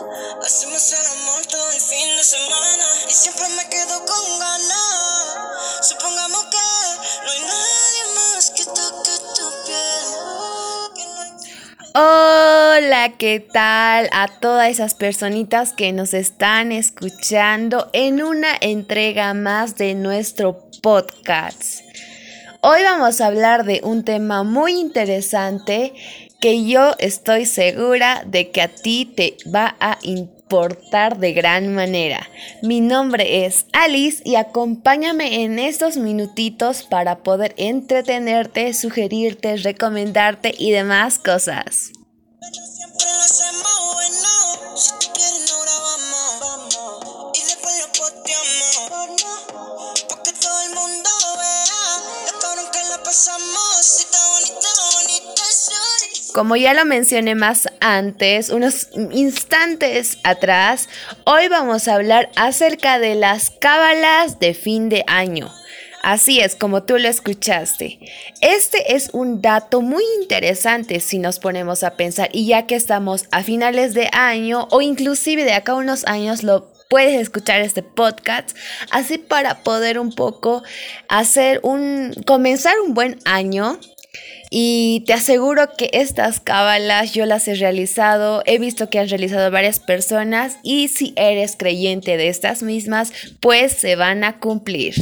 Hacemos el amor todo el fin de semana y siempre me quedo con ganas. Supongamos que no hay nadie más que toque tu piel. Hola, ¿qué tal a todas esas personitas que nos están escuchando en una entrega más de nuestro podcast? Hoy vamos a hablar de un tema muy interesante que yo estoy segura de que a ti te va a importar de gran manera. Mi nombre es Alice y acompáñame en estos minutitos para poder entretenerte, sugerirte, recomendarte y demás cosas. Como ya lo mencioné más antes, unos instantes atrás, hoy vamos a hablar acerca de las cábalas de fin de año. Así es, como tú lo escuchaste. Este es un dato muy interesante si nos ponemos a pensar y ya que estamos a finales de año o inclusive de acá a unos años lo puedes escuchar este podcast así para poder un poco hacer un comenzar un buen año y te aseguro que estas cábalas yo las he realizado, he visto que han realizado varias personas y si eres creyente de estas mismas, pues se van a cumplir.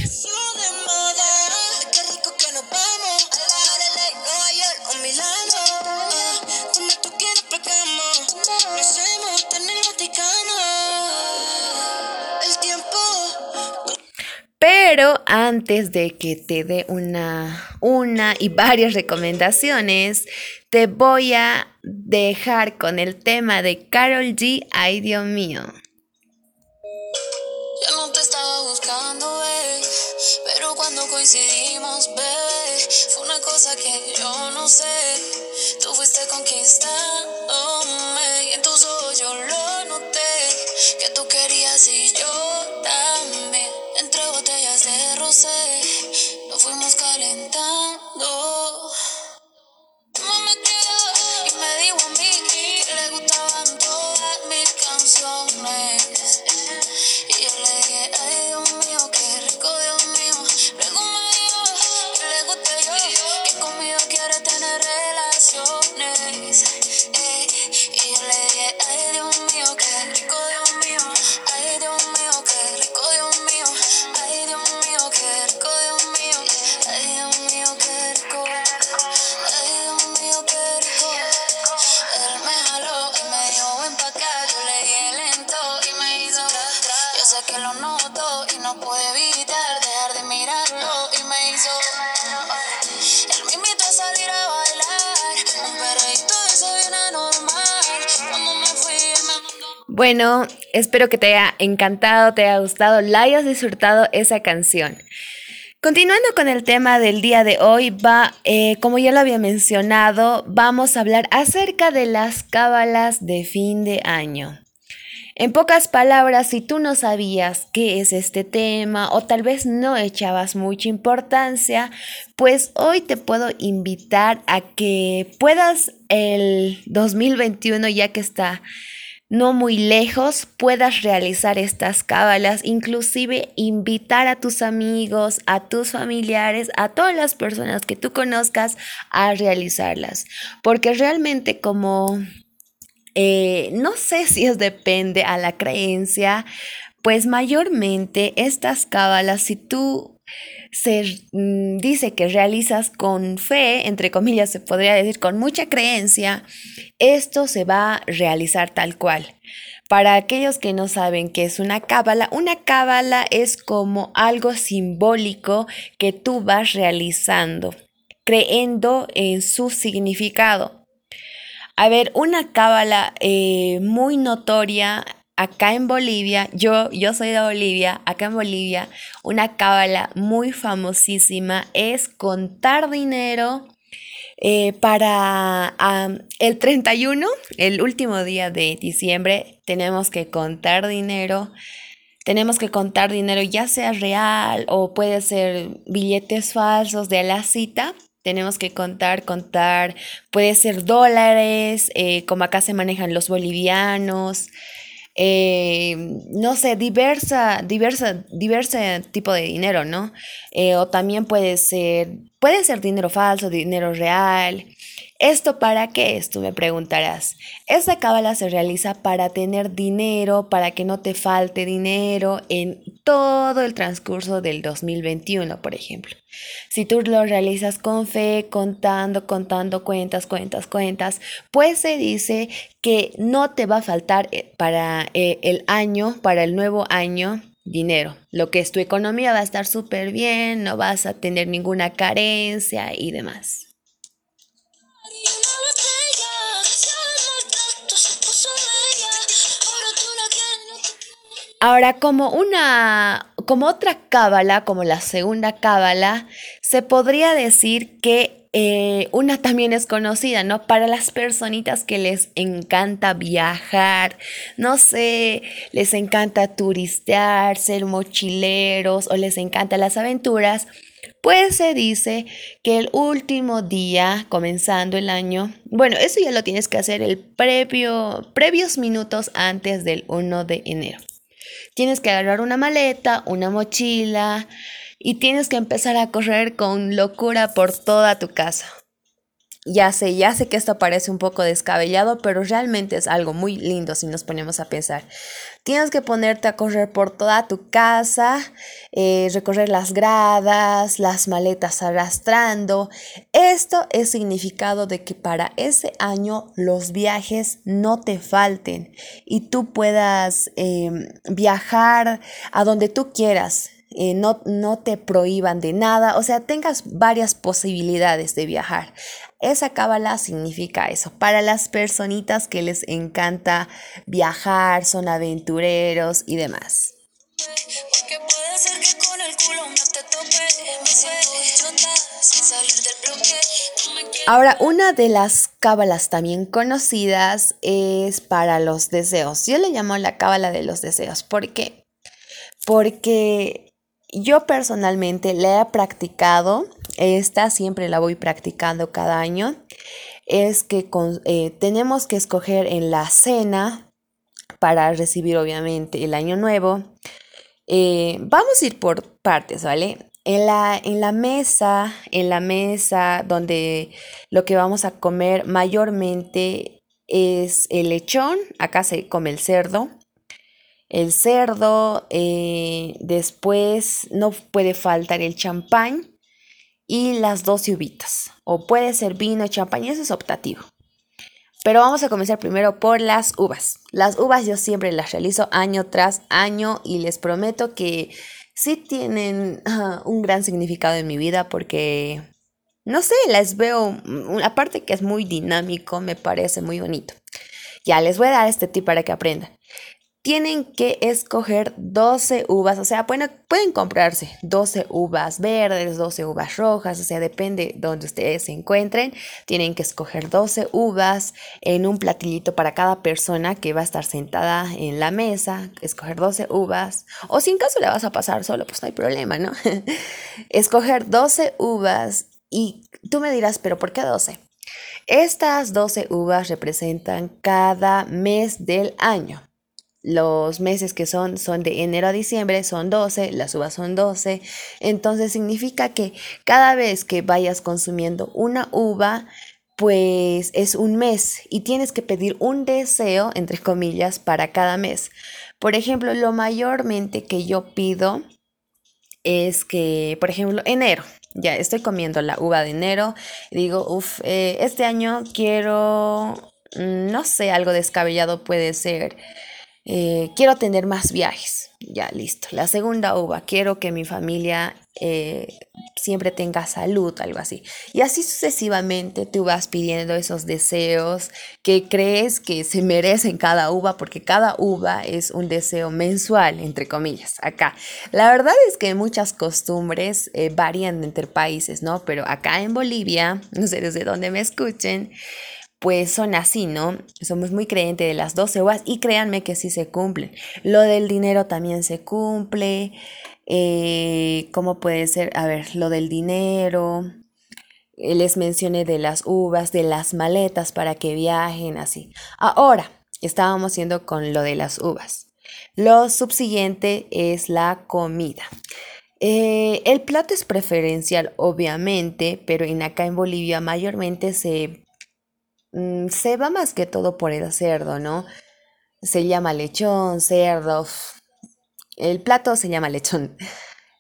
Pero antes de que te dé una, una y varias recomendaciones, te voy a dejar con el tema de Carol G. Ay, Dios mío. Yo no te estaba buscando, bebé, pero cuando coincidimos, bebé, fue una cosa que yo no sé. Tú fuiste conquistándome y en tus ojos yo lo que tú querías y yo también. Entre botellas de rosé, nos fuimos calentando. Bueno, espero que te haya encantado, te haya gustado, la hayas disfrutado esa canción. Continuando con el tema del día de hoy, eh, como ya lo había mencionado, vamos a hablar acerca de las cábalas de fin de año. En pocas palabras, si tú no sabías qué es este tema o tal vez no echabas mucha importancia, pues hoy te puedo invitar a que puedas el 2021, ya que está no muy lejos, puedas realizar estas cábalas, inclusive invitar a tus amigos, a tus familiares, a todas las personas que tú conozcas a realizarlas. Porque realmente como eh, no sé si es depende a la creencia, pues mayormente estas cábalas, si tú se mm, dice que realizas con fe, entre comillas se podría decir con mucha creencia, esto se va a realizar tal cual. Para aquellos que no saben qué es una cábala, una cábala es como algo simbólico que tú vas realizando, creyendo en su significado. A ver, una cábala eh, muy notoria acá en Bolivia, yo, yo soy de Bolivia, acá en Bolivia, una cábala muy famosísima es contar dinero eh, para el 31, el último día de diciembre, tenemos que contar dinero. Tenemos que contar dinero, ya sea real o puede ser billetes falsos de la cita. Tenemos que contar, contar, puede ser dólares, eh, como acá se manejan los bolivianos. Eh, no sé, diversa, diversa, diversa tipo de dinero, ¿no? Eh, o también puede ser, puede ser dinero falso, dinero real. ¿Esto para qué es? Tú me preguntarás. Esta cábala se realiza para tener dinero, para que no te falte dinero en todo el transcurso del 2021, por ejemplo. Si tú lo realizas con fe, contando, contando cuentas, cuentas, cuentas, pues se dice que no te va a faltar eh, para eh, el año, para el nuevo año, dinero. Lo que es tu economía va a estar súper bien, no vas a tener ninguna carencia y demás. Ahora, como una, como otra cábala, como la segunda cábala, se podría decir que eh, una también es conocida, ¿no? Para las personitas que les encanta viajar, no sé, les encanta turistear, ser mochileros o les encantan las aventuras, pues se dice que el último día, comenzando el año, bueno, eso ya lo tienes que hacer el previo, previos minutos antes del 1 de enero. Tienes que agarrar una maleta, una mochila y tienes que empezar a correr con locura por toda tu casa. Ya sé, ya sé que esto parece un poco descabellado, pero realmente es algo muy lindo si nos ponemos a pensar. Tienes que ponerte a correr por toda tu casa, eh, recorrer las gradas, las maletas arrastrando. Esto es significado de que para ese año los viajes no te falten y tú puedas em, viajar a donde tú quieras. Eh, no, no te prohíban de nada, o sea, tengas varias posibilidades de viajar. Esa cábala significa eso. Para las personitas que les encanta viajar, son aventureros y demás. Ahora, una de las cábalas también conocidas es para los deseos. Yo le llamo la cábala de los deseos. ¿Por qué? Porque yo personalmente la he practicado esta siempre la voy practicando cada año, es que eh, tenemos que escoger en la cena para recibir obviamente el año nuevo. Eh, vamos a ir por partes, ¿vale? En la, en la mesa, en la mesa donde lo que vamos a comer mayormente es el lechón, acá se come el cerdo, el cerdo, eh, después no puede faltar el champán, y las 12 uvitas. O puede ser vino, champaña, eso es optativo. Pero vamos a comenzar primero por las uvas. Las uvas yo siempre las realizo año tras año y les prometo que sí tienen ah, un gran significado en mi vida porque, no sé, las veo, aparte que es muy dinámico, me parece muy bonito. Ya les voy a dar este tip para que aprendan tienen que escoger 12 uvas, o sea, bueno, pueden comprarse 12 uvas verdes, 12 uvas rojas, o sea, depende de donde ustedes se encuentren. Tienen que escoger 12 uvas en un platillito para cada persona que va a estar sentada en la mesa, escoger 12 uvas, o si en caso le vas a pasar solo, pues no hay problema, ¿no? escoger 12 uvas y tú me dirás, pero ¿por qué 12? Estas 12 uvas representan cada mes del año. Los meses que son son de enero a diciembre, son 12, las uvas son 12. Entonces significa que cada vez que vayas consumiendo una uva, pues es un mes y tienes que pedir un deseo, entre comillas, para cada mes. Por ejemplo, lo mayormente que yo pido es que, por ejemplo, enero, ya estoy comiendo la uva de enero, digo, uff, eh, este año quiero, mm, no sé, algo descabellado puede ser eh, quiero tener más viajes. Ya, listo. La segunda uva, quiero que mi familia eh, siempre tenga salud, algo así. Y así sucesivamente tú vas pidiendo esos deseos que crees que se merecen cada uva, porque cada uva es un deseo mensual, entre comillas, acá. La verdad es que muchas costumbres eh, varían entre países, ¿no? Pero acá en Bolivia, no sé desde dónde me escuchen, pues son así, ¿no? Somos muy creyentes de las 12 uvas y créanme que sí se cumplen. Lo del dinero también se cumple. Eh, ¿Cómo puede ser? A ver, lo del dinero. Les mencioné de las uvas, de las maletas para que viajen así. Ahora, estábamos haciendo con lo de las uvas. Lo subsiguiente es la comida. Eh, el plato es preferencial, obviamente, pero en acá en Bolivia mayormente se, mm, se va más que todo por el cerdo, ¿no? Se llama lechón, cerdo. El plato se llama lechón.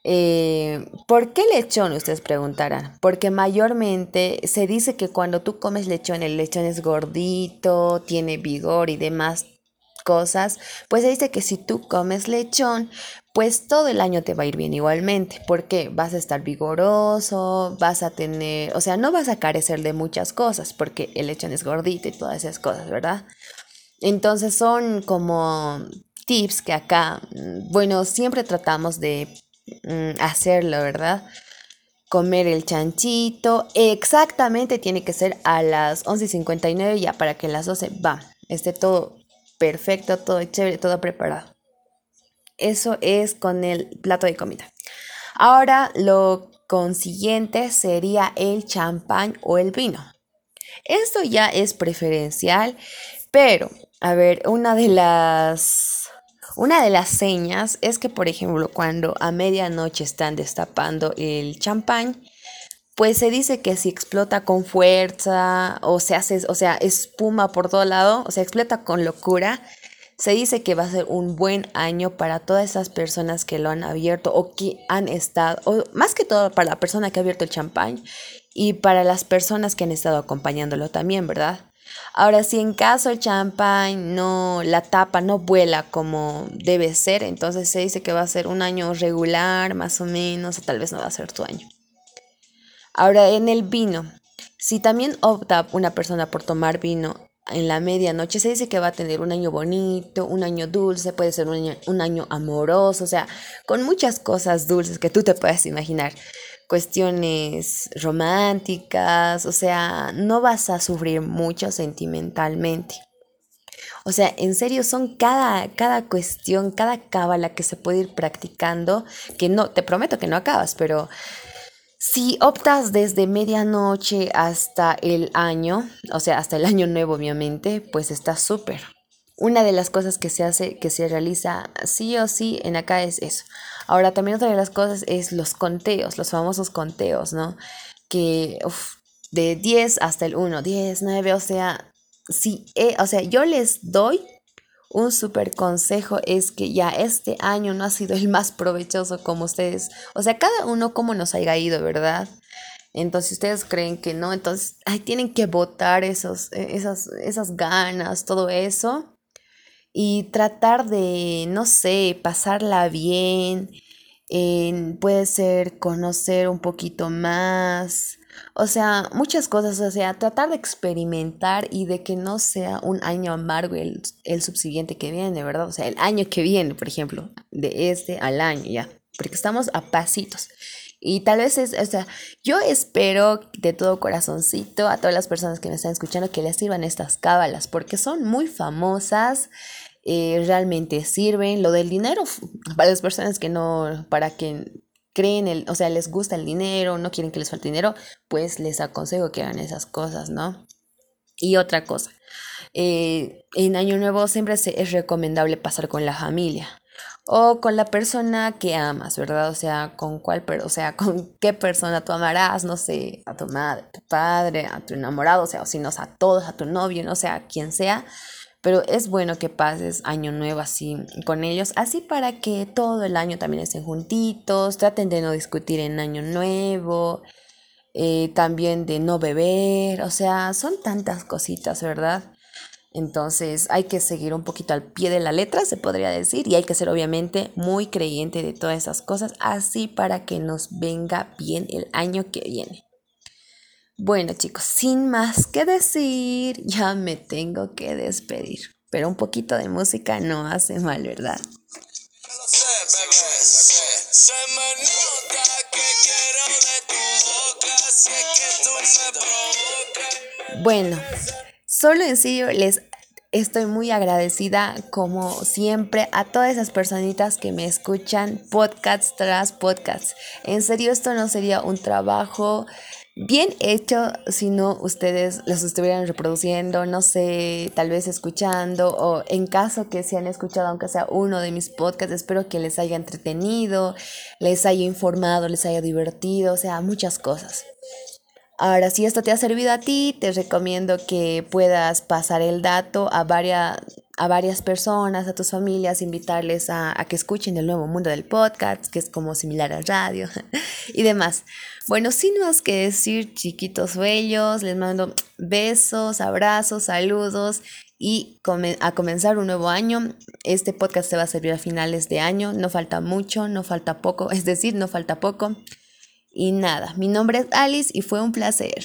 Eh, ¿Por qué lechón? Ustedes preguntarán. Porque mayormente se dice que cuando tú comes lechón, el lechón es gordito, tiene vigor y demás cosas. Pues se dice que si tú comes lechón, pues todo el año te va a ir bien igualmente, porque vas a estar vigoroso, vas a tener, o sea, no vas a carecer de muchas cosas, porque el lechón es gordito y todas esas cosas, ¿verdad? Entonces son como tips que acá, mm, bueno, siempre tratamos de mm, hacerlo, ¿verdad? Comer el chanchito, exactamente tiene que ser a las 11.59 ya para que las 12 va, esté todo perfecto, todo chévere, todo preparado. Eso es con el plato de comida. Ahora lo consiguiente sería el champán o el vino. Esto ya es preferencial, pero a ver, una de las una de las señas es que, por ejemplo, cuando a medianoche están destapando el champán, pues se dice que si explota con fuerza o se hace, o sea, espuma por todo lado, o sea, explota con locura, se dice que va a ser un buen año para todas esas personas que lo han abierto o que han estado, o más que todo para la persona que ha abierto el champán y para las personas que han estado acompañándolo también, ¿verdad? Ahora, si en caso el champán no, la tapa no vuela como debe ser, entonces se dice que va a ser un año regular, más o menos, o tal vez no va a ser tu año. Ahora, en el vino, si también opta una persona por tomar vino en la medianoche se dice que va a tener un año bonito, un año dulce, puede ser un año, un año amoroso, o sea, con muchas cosas dulces que tú te puedes imaginar. Cuestiones románticas, o sea, no vas a sufrir mucho sentimentalmente. O sea, en serio son cada, cada cuestión, cada cábala que se puede ir practicando, que no, te prometo que no acabas, pero si optas desde medianoche hasta el año, o sea, hasta el año nuevo obviamente, pues está súper. Una de las cosas que se hace, que se realiza sí o sí en acá es eso. Ahora también otra de las cosas es los conteos, los famosos conteos, ¿no? Que de 10 hasta el 1, 10, 9, o sea, sí, eh, o sea, yo les doy un super consejo es que ya este año no ha sido el más provechoso como ustedes, o sea, cada uno como nos haya ido, ¿verdad? Entonces, ustedes creen que no, entonces, ay, tienen que votar esos, e, esas, esas ganas, todo eso. Y tratar de, no sé, pasarla bien. puede ser conocer un poquito más. O sea, muchas cosas, o sea, tratar de experimentar y de que no sea un año amargo el, el subsiguiente que viene, ¿verdad? O sea, el año que viene, por ejemplo, de este al año ya, porque estamos a pasitos. Y tal vez es, o sea, yo espero de todo corazoncito a todas las personas que me están escuchando que les sirvan estas cábalas, porque son muy famosas, eh, realmente sirven. Lo del dinero, para las personas que no, para que creen, el, o sea, les gusta el dinero, no quieren que les falte dinero, pues les aconsejo que hagan esas cosas, ¿no? Y otra cosa, eh, en Año Nuevo siempre es recomendable pasar con la familia o con la persona que amas, ¿verdad? O sea, con cuál, o sea, con qué persona tú amarás, no sé, a tu madre, a tu padre, a tu enamorado, o sea, o si no, a todos, a tu novio, no sé, a quien sea, pero es bueno que pases año nuevo así con ellos, así para que todo el año también estén juntitos, traten de no discutir en año nuevo, eh, también de no beber, o sea, son tantas cositas, ¿verdad? Entonces hay que seguir un poquito al pie de la letra, se podría decir, y hay que ser obviamente muy creyente de todas esas cosas, así para que nos venga bien el año que viene. Bueno chicos, sin más que decir, ya me tengo que despedir. Pero un poquito de música no hace mal, ¿verdad? Bueno, solo en serio les estoy muy agradecida como siempre a todas esas personitas que me escuchan podcast tras podcast. En serio, esto no sería un trabajo bien hecho si no ustedes los estuvieran reproduciendo, no sé, tal vez escuchando o en caso que se han escuchado aunque sea uno de mis podcasts, espero que les haya entretenido, les haya informado, les haya divertido, o sea, muchas cosas. Ahora, si esto te ha servido a ti, te recomiendo que puedas pasar el dato a varias, a varias personas, a tus familias, invitarles a, a que escuchen el nuevo mundo del podcast, que es como similar al radio y demás. Bueno, sin más que decir, chiquitos bellos, les mando besos, abrazos, saludos y a comenzar un nuevo año. Este podcast te va a servir a finales de año, no falta mucho, no falta poco, es decir, no falta poco. Y nada, mi nombre es Alice y fue un placer.